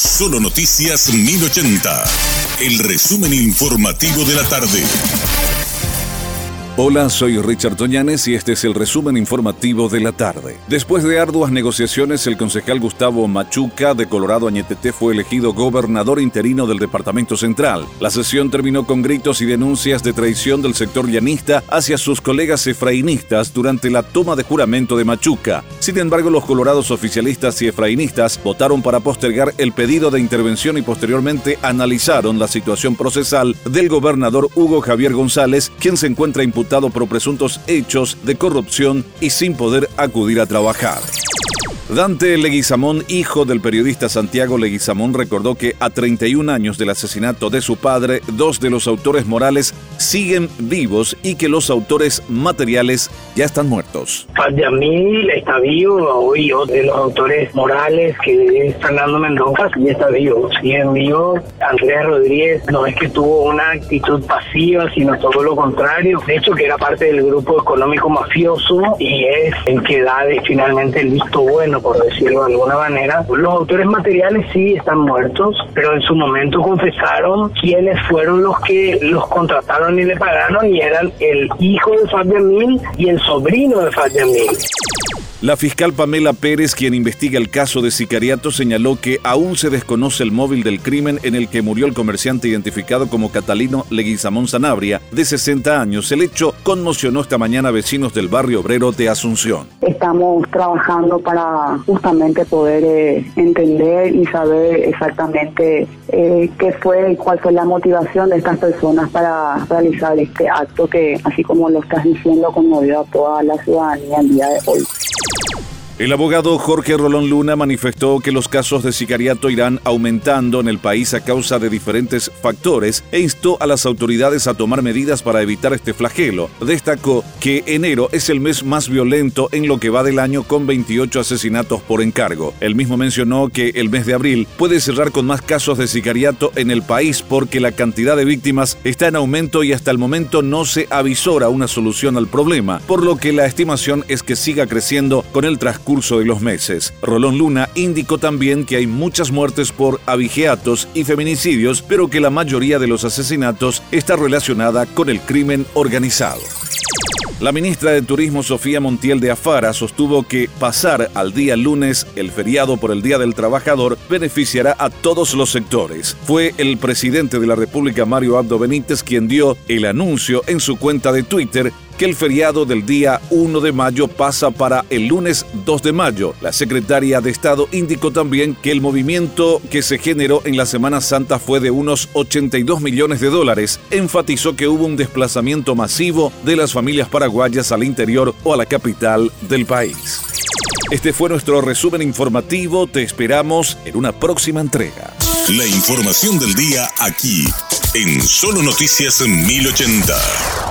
Solo Noticias 1080. El resumen informativo de la tarde. Hola, soy Richard Toñanes y este es el resumen informativo de la tarde. Después de arduas negociaciones, el concejal Gustavo Machuca de Colorado Añetete fue elegido gobernador interino del Departamento Central. La sesión terminó con gritos y denuncias de traición del sector llanista hacia sus colegas efrainistas durante la toma de juramento de Machuca. Sin embargo, los colorados oficialistas y efrainistas votaron para postergar el pedido de intervención y posteriormente analizaron la situación procesal del gobernador Hugo Javier González, quien se encuentra imputado por presuntos hechos de corrupción y sin poder acudir a trabajar. Dante Leguizamón, hijo del periodista Santiago Leguizamón, recordó que a 31 años del asesinato de su padre, dos de los autores morales siguen vivos y que los autores materiales ya están muertos. Yamil está vivo, hoy otro de los autores morales que es Fernando Mendoza ya está vivo, siguen vivos. Andrés Rodríguez no es que tuvo una actitud pasiva, sino todo lo contrario. De hecho, que era parte del grupo económico mafioso y es el que da finalmente el visto bueno por decirlo de alguna manera. Los autores materiales sí están muertos, pero en su momento confesaron quiénes fueron los que los contrataron y le pagaron y eran el hijo de Fabián y el sobrino de Fabián la fiscal Pamela Pérez, quien investiga el caso de sicariato, señaló que aún se desconoce el móvil del crimen en el que murió el comerciante identificado como Catalino Leguizamón Sanabria, de 60 años. El hecho conmocionó esta mañana a vecinos del barrio obrero de Asunción. Estamos trabajando para justamente poder eh, entender y saber exactamente eh, qué fue y cuál fue la motivación de estas personas para realizar este acto que, así como lo estás diciendo, conmovió a toda la ciudadanía el día de hoy. El abogado Jorge Rolón Luna manifestó que los casos de sicariato irán aumentando en el país a causa de diferentes factores e instó a las autoridades a tomar medidas para evitar este flagelo. Destacó que enero es el mes más violento en lo que va del año con 28 asesinatos por encargo. El mismo mencionó que el mes de abril puede cerrar con más casos de sicariato en el país porque la cantidad de víctimas está en aumento y hasta el momento no se avisora una solución al problema, por lo que la estimación es que siga creciendo con el transcurso curso de los meses. Rolón Luna indicó también que hay muchas muertes por abigeatos y feminicidios, pero que la mayoría de los asesinatos está relacionada con el crimen organizado. La ministra de Turismo Sofía Montiel de Afara sostuvo que pasar al día lunes el feriado por el Día del Trabajador beneficiará a todos los sectores. Fue el presidente de la República Mario Abdo Benítez quien dio el anuncio en su cuenta de Twitter que el feriado del día 1 de mayo pasa para el lunes 2 de mayo. La secretaria de Estado indicó también que el movimiento que se generó en la Semana Santa fue de unos 82 millones de dólares. Enfatizó que hubo un desplazamiento masivo de las familias paraguayas al interior o a la capital del país. Este fue nuestro resumen informativo. Te esperamos en una próxima entrega. La información del día aquí, en Solo Noticias 1080.